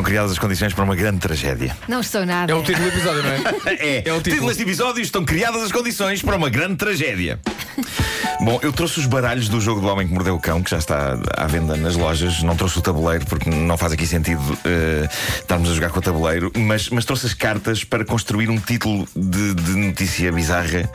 estão criadas as condições para uma grande tragédia. Não estou nada. É o título do episódio, não é? É, É o título título. deste episódio estão criadas as condições para uma grande tragédia. Bom, eu trouxe os baralhos do jogo do Homem que Mordeu o Cão, que já está à venda nas lojas. Não trouxe o tabuleiro, porque não faz aqui sentido eh, estarmos a jogar com o tabuleiro. Mas, mas trouxe as cartas para construir um título de, de notícia bizarra.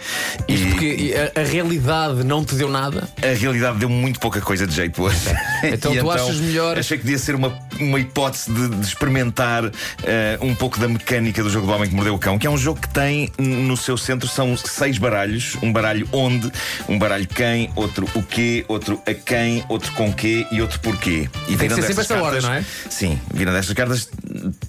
Isto E porque a, a realidade não te deu nada. a realidade deu muito pouca coisa de jeito hoje. Então tu achas melhor- Achei que devia ser uma, uma hipótese de, de experimentar eh, um pouco da mecânica do jogo do Homem que Mordeu o Cão, que é um jogo que tem no seu centro são seis baralhos: um baralho onde, um baralho quem, outro o quê, outro a quem, outro com quê e outro porquê. E Tem que ser sempre estas ordem, cartas- não é? Sim, virando destas cartas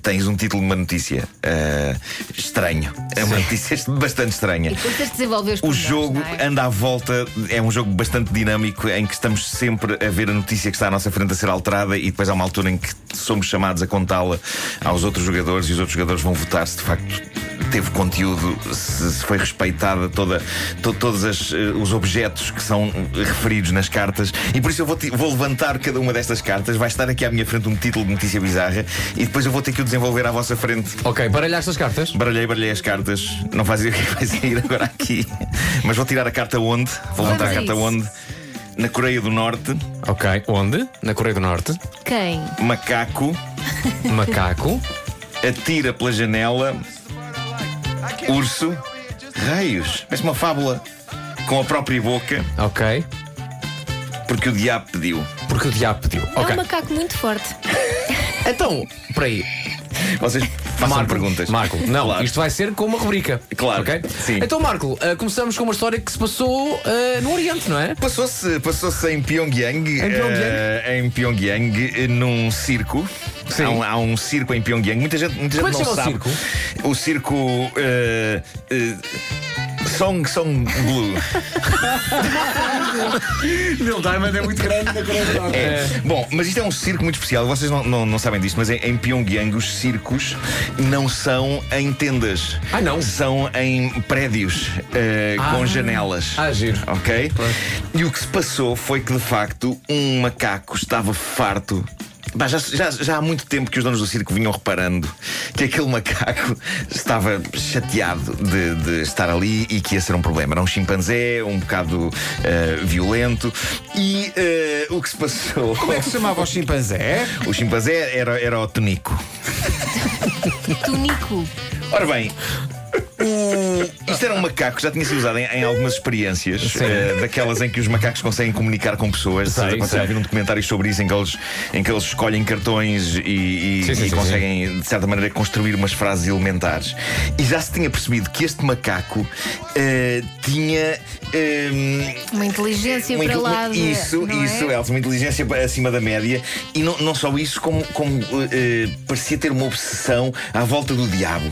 tens um título de uma notícia eh, estranho. É uma notícia bastante estranha. E depois tens de desenvolver os O jogo não é? anda à volta, é um jogo bastante dinâmico em que estamos sempre a ver a notícia que está à nossa frente a ser alterada e depois há uma altura em que somos chamados a contá-la aos outros jogadores e os outros jogadores vão votar se de facto teve conteúdo, se, se foi respeitada toda, to- todos as, eh, os objetos que são referidos nas cartas e por isso eu vou, vou levantar cada uma destas cartas, vai estar aqui à minha frente um título de notícia bizarra e depois eu vou ter que o desenvolver à vossa frente. Ok, baralhaste as cartas? Baralhei, baralhei as cartas. Não faz ideia o que é que vai sair agora aqui. Mas vou tirar a carta onde? Vou levantar a carta onde? Na Coreia do Norte, Ok, onde? Na Coreia do Norte. Quem? macaco Macaco. atira pela janela, urso, raios. Parece uma fábula. Com a própria boca, Ok. porque o diabo pediu. Porque o diabo pediu. É Ok. um macaco muito forte. Então, por aí. Vocês façam perguntas. Marco, não, Claro. isto vai ser com uma rubrica. Claro, Ok? sim. Então, Marco, ah, começamos com uma história que se passou ah, no Oriente, não é? Passou-se passou em Pyongyang, Em Pyongyang? eh, em Pyongyang, eh, num circo. Sim. Há um, há um circo em Pyongyang. Muita gente, muita Como é gente não chama o sabe. circo? O circo. eh, eh, Song Song Blue. Neil Diamond é muito grande na Norte. É. Bom, mas isto é um circo muito especial. Vocês não, não, não sabem disto, mas em, em Pyongyang os circos não são em tendas. Ah, não? São em prédios eh, Ah. com janelas. Ah, giro. Ok? E o que se passou foi que de facto um macaco estava farto. Bah, já, já- já há muito tempo que os donos do circo vinham reparando que aquele macaco estava chateado de, de estar ali e que ia ser um problema. Era um chimpanzé, um bocado eh, violento. E eh, o que se passou. Como é que se chamava o chimpanzé? O chimpanzé era, era o Tonico. Tunico. Ora bem, o- isto era um macaco já tinha sido usado em, em algumas experiências, eh, daquelas em que os macacos conseguem comunicar com pessoas. Sei, Vocês sei. já viram documentários sobre isso em que eles, em que eles escolhem cartões e, e- Sim, sim, e sim, conseguem, de certa maneira, construir umas frases elementares. E já se tinha percebido que este macaco eh, tinha. ehm, Uma inteligência uma para lá. de- Isso, não isso, é? Elsa, uma inteligência acima da média. E não, não só isso, como, como eh, parecia ter uma obsessão à volta do diabo.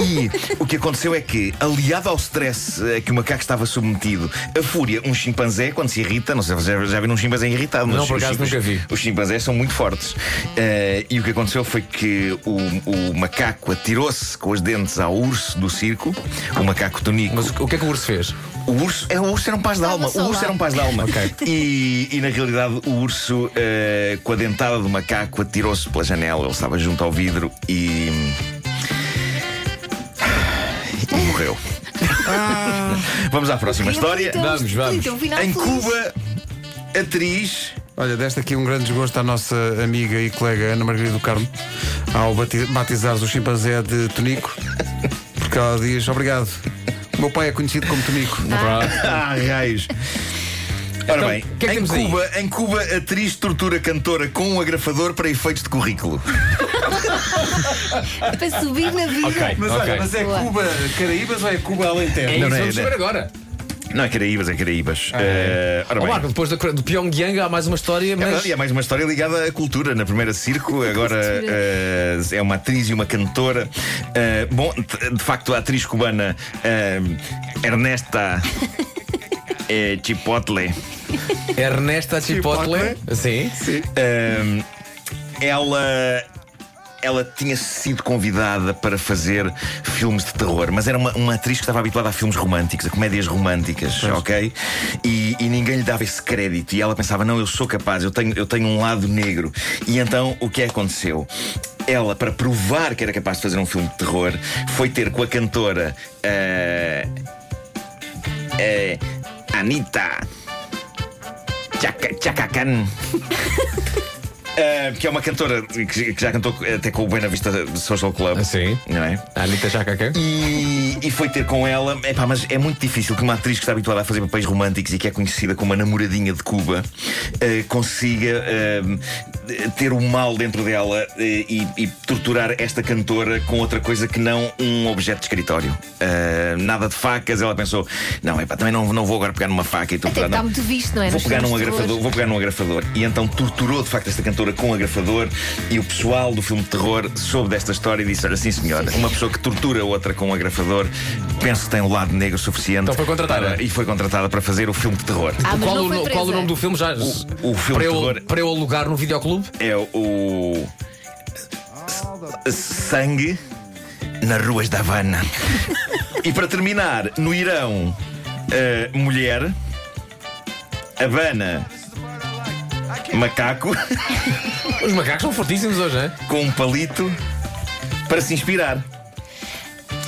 E o que aconteceu é que, aliado ao stress a que o macaco estava submetido, a fúria, um chimpanzé, quando se irrita, não sei se já, já viram um chimpanzé irritado, mas Não, por os- acaso nunca vi. Os chimpanzés são muito fortes. Eh, e o que aconteceu foi que o, o macaco atirou-se com os dentes ao urso do circo, o macaco tonico. Mas o que é que o urso fez? O urso, é, o urso era um paz de alma. O urso era um paz de alma. Ok. E, e, na realidade o urso, eh, com a dentada do macaco, atirou-se pela janela. Ele estava junto ao vidro e. morreu. Vamos à próxima história. Vamos, vamos. Em. Cuba, atriz. Olha, desta aqui um grande desgosto à nossa amiga e colega Ana Margarida do Carmo ao bati- batizar o chimpanzé de Tonico, porque ela diz: Obrigado. O meu pai é conhecido como Tonico. Ah, raios. Ora Então, bem, é que em, aí? Cuba, em Cuba, atriz tortura cantora com um agrafador para efeitos de currículo. Para subir na vida. Ok. Mas olha, mas é Boa. Cuba Caraíbas ou é Cuba É Alentejo? isso, Não, não é- vamos não é- saber agora. Não é Caraíbas, é Caraíbas. Eh, ora Ó bem. Marco, depois da- do Pyongyang há mais uma história, É mas. verdade, e há mais uma história ligada à cultura. Na primeira circo, agora Cultura. eh, é uma atriz e uma cantora. Eh, bom, de de facto, a atriz cubana eh, Ernesta eh, Chipotle. Ernesta Chipotle. Chipotle. Sim. eh, ela. Ela tinha sido convidada para fazer filmes de terror, mas era uma, uma atriz que estava habituada a filmes românticos, a comédias românticas, ok? E, e ninguém lhe dava esse crédito. E ela pensava: não, eu sou capaz, eu tenho, eu tenho um lado negro. E então o que aconteceu? ela, para provar que era capaz de fazer um filme de terror, foi ter com a cantora eh, eh, Anita Chaka- Eh, que é uma cantora que, que já cantou até com o Buena Vista Social Club. Ah, sim. Não é? A Anitta Chacacã. E, e foi ter com ela. Epá, mas é muito difícil que uma atriz que está habituada a fazer papéis românticos e que é conhecida como a namoradinha de Cuba eh, consiga eh, ter o mal dentro dela e, e torturar esta cantora com outra coisa que não um objeto de escritório. Nada de facas. Ela pensou: não, epá, também não, não vou agora pegar numa faca e Até torturar. está não. muito visto, não é? Vou pegar, num agrafador, vou pegar num agrafador. E então torturou de facto esta cantora com um agrafador. E o pessoal do filme de terror soube desta história e disse: Olha, sim senhora, uma pessoa que tortura outra com um agrafador, penso que tem o lado negro suficiente. Então foi contratada. para- e foi contratada para fazer o filme de terror. Ah, qual, o, qual o nome do filme já? O- o filme para, eu, terror- para eu alugar no videoclube? É o. Sangue nas ruas da Havana. e para terminar, no Irão, eh, mulher, Havana, macaco. Os macacos são fortíssimos hoje, não é? com um palito para se inspirar.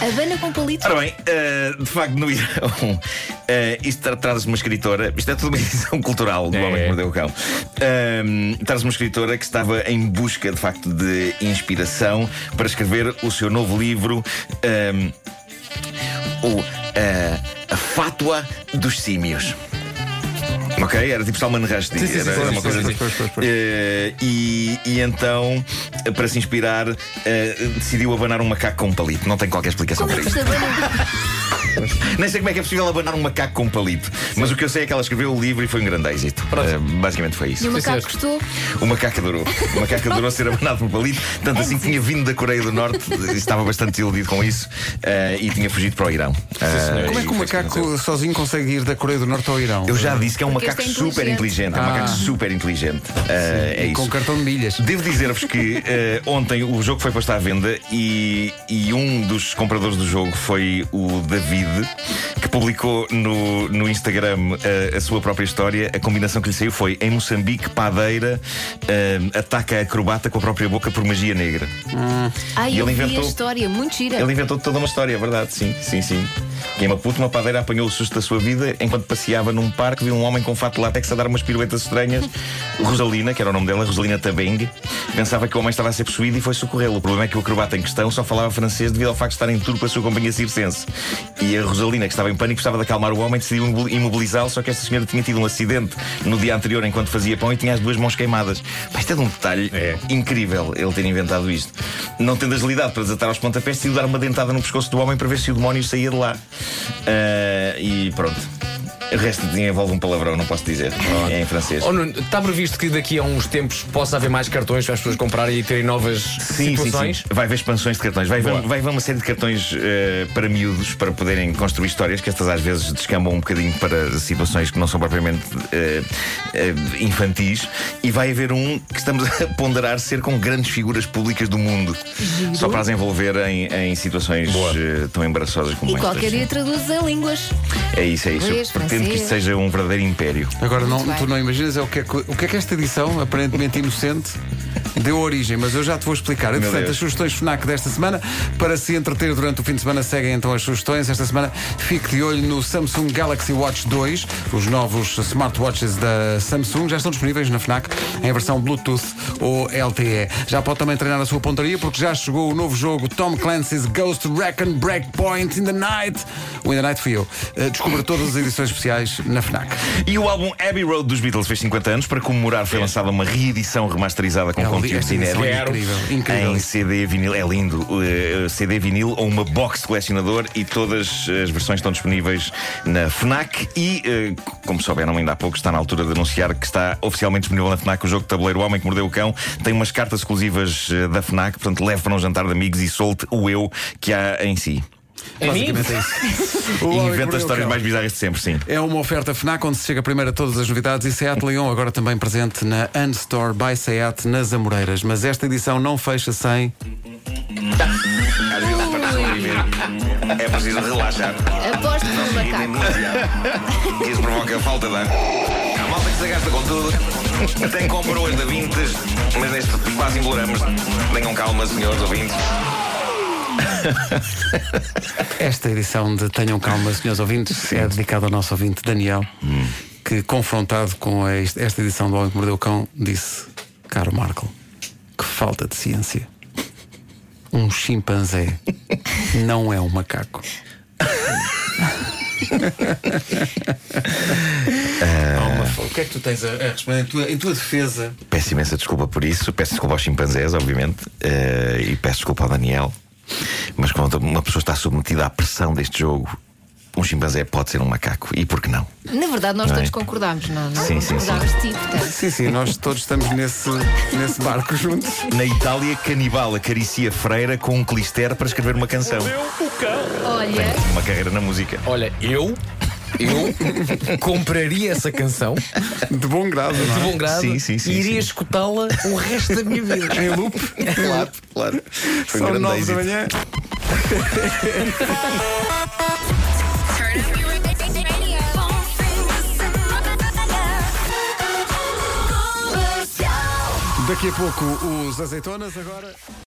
Havana com palito. Ora bem, eh, de facto, no Irão, eh, isto tra- traz uma escritora, isto é tudo uma edição cultural do É. Homem que Mordeu o Cão. Ehm, traz uma escritora que estava em busca, de facto, de inspiração para escrever o seu novo livro, ehm, o, eh, A Fátua dos Símios. Ok? Era tipo Salman Rushdie. Sim, sim, sim, era sim, uma sim, coisa sim, assim. Eh, e, e então, para se inspirar, eh, decidiu abanar um macaco com um palito. Não tem qualquer explicação Como para é que isso. isto. Nem sei como é que é possível abanar um macaco com um palito. Mas o que eu sei é que ela escreveu o livro e foi um grande êxito. Eh, basicamente foi E isso. o macaco gostou? O macaco adorou. O macaco adorou ser abanado por um palito. Tanto assim que tinha vindo da Coreia do Norte, estava bastante iludido com isso eh, e tinha fugido para o Irão. Eh, Como é e que aconteceu. macaco sozinho consegue ir da Coreia do Norte ao Irão? Eu já disse que é um Porque macaco é super inteligente. É um macaco Ah. super inteligente. É isso. Com cartão de milhas. Devo dizer-vos que ontem o jogo foi posto à venda e, e um dos compradores do jogo foi o David, que publicou no, no Instagram eh, a sua própria história. A combinação que lhe saiu foi: em Moçambique, padeira eh, ataca a acrobata com a própria boca por magia negra. Ai, E ele inventou- a história, muito gira. Ele inventou toda uma história, é verdade, sim, sim, sim. Que em Maputo, uma padeira apanhou o susto da sua vida enquanto passeava num parque, viu um homem com fato de látex a dar umas piruetas estranhas. Rosalina, que era o nome dela, Rosalina Tabeng, pensava que o homem estava a ser possuído e foi socorrê-lo. O problema é que o acrobata em questão só falava francês devido ao facto de estar em tour com a sua companhia circense. E a Rosalina, que estava em pânico, precisava de acalmar o homem, decidiu imobil- imobilizá-lo, só que esta senhora tinha tido um acidente no dia anterior enquanto fazia pão e tinha as duas mãos queimadas. Pá, Isto é de um detalhe É. incrível ele ter inventado isto. Não tendo agilidade para desatar aos pontapés, decidiu dar uma dentada no pescoço do homem para ver se o demónio saía de lá. Ah, e pronto. O resto envolve um palavrão, não posso dizer. É em francês. Oh, Nuno, está previsto que daqui a uns tempos possa haver mais cartões para as pessoas comprarem e terem novas Sim, sim, situações? sim. Vai haver expansões de cartões. Vai haver, vai haver uma série de cartões eh, para miúdos para poderem construir histórias que estas às vezes descambam um bocadinho para situações que não são propriamente eh, eh, infantis. E vai haver um que estamos a ponderar ser com grandes figuras públicas do mundo. Só para as envolver em, em situações tão embaraçosas como E estas. qualquer dia traduz em línguas. É isso, é isso. Inglês, pretendo que isto seja um verdadeiro império. Agora, não, tu não imaginas é o que é que, o que é que esta edição, aparentemente inocente, deu origem, mas eu já te vou explicar. Entretanto, as sugestões FNAC desta semana, para se entreter durante o fim de semana, seguem então as sugestões. Esta semana, fique de olho no Samsung Galaxy Watch 2. Os novos smartwatches da Samsung já estão disponíveis na FNAC em versão Bluetooth ou LTE. Já pode também treinar a sua pontaria, porque já chegou o novo jogo Tom Clancy's Ghost Recon Breakpoint in the Night. O In the Night fui eu. Uh, Descubra todas as edições especiais na FNAC. E o álbum Abbey Road dos Beatles fez 50 anos. Para comemorar, foi lançada uma reedição remasterizada com É, conteúdos esta edição inéditos. é incrível, incrível. Em CD vinil, é lindo. uh, CD vinil ou uma box de colecionador e todas as versões estão disponíveis na FNAC. E, uh, como souberam ainda há pouco, está na altura de anunciar que está oficialmente disponível na FNAC o jogo de tabuleiro O Homem que Mordeu o Cão. Tem umas cartas exclusivas uh, da FNAC, portanto, leve para um jantar de amigos e solte o eu que há em si. Mim? Basicamente é isso. O E Homem que inventa Mordeu as o histórias Cão. mais bizarras de sempre, sim. É uma oferta FNAC onde se chega primeiro a todas as novidades e Seat Leon agora também presente na Unstore by Seat nas Amoreiras. Mas esta edição não fecha sem. Às vezes para sobreviver. É preciso relaxar. Aposto Não no se irritem macaco. demasiado. Isso provoca falta de ar. A malta que se gasta com tudo. Tem coroas da Vintes, mas neste quase imploramos. Tenham calma, senhores ouvintes. Esta edição de Tenham Calma, senhores ouvintes, é dedicada ao nosso ouvinte Daniel, que confrontado com a- esta edição do Homem que Mordeu o Cão, disse: Caro Marco, que falta de ciência. Um chimpanzé não é um macaco. O que é que tu tens a, responder em tua, em tua defesa? Peço imensa desculpa por isso. Peço desculpa aos chimpanzés, obviamente. eh, e peço desculpa ao Daniel. Mas quando uma pessoa está submetida à pressão deste jogo, um chimpanzé pode ser um macaco. E por que não? Na verdade, nós Não é? todos concordámos, não? não Sim, sim, ti, portanto. Sim, sim, nós todos estamos nesse, nesse barco juntos. Na Itália, canibal acaricia freira com um clister para escrever uma canção. Olha, Uma carreira na música. Olha, eu. Eu compraria essa canção de De bom grado, não é? bom grado Sim, sim, sim, e iria sim. escutá-la o resto da minha vida. Em loop. Claro, claro. Foi um São grande nove da êxito. manhã. Turn up your radio. Daqui a pouco os azeitonas agora.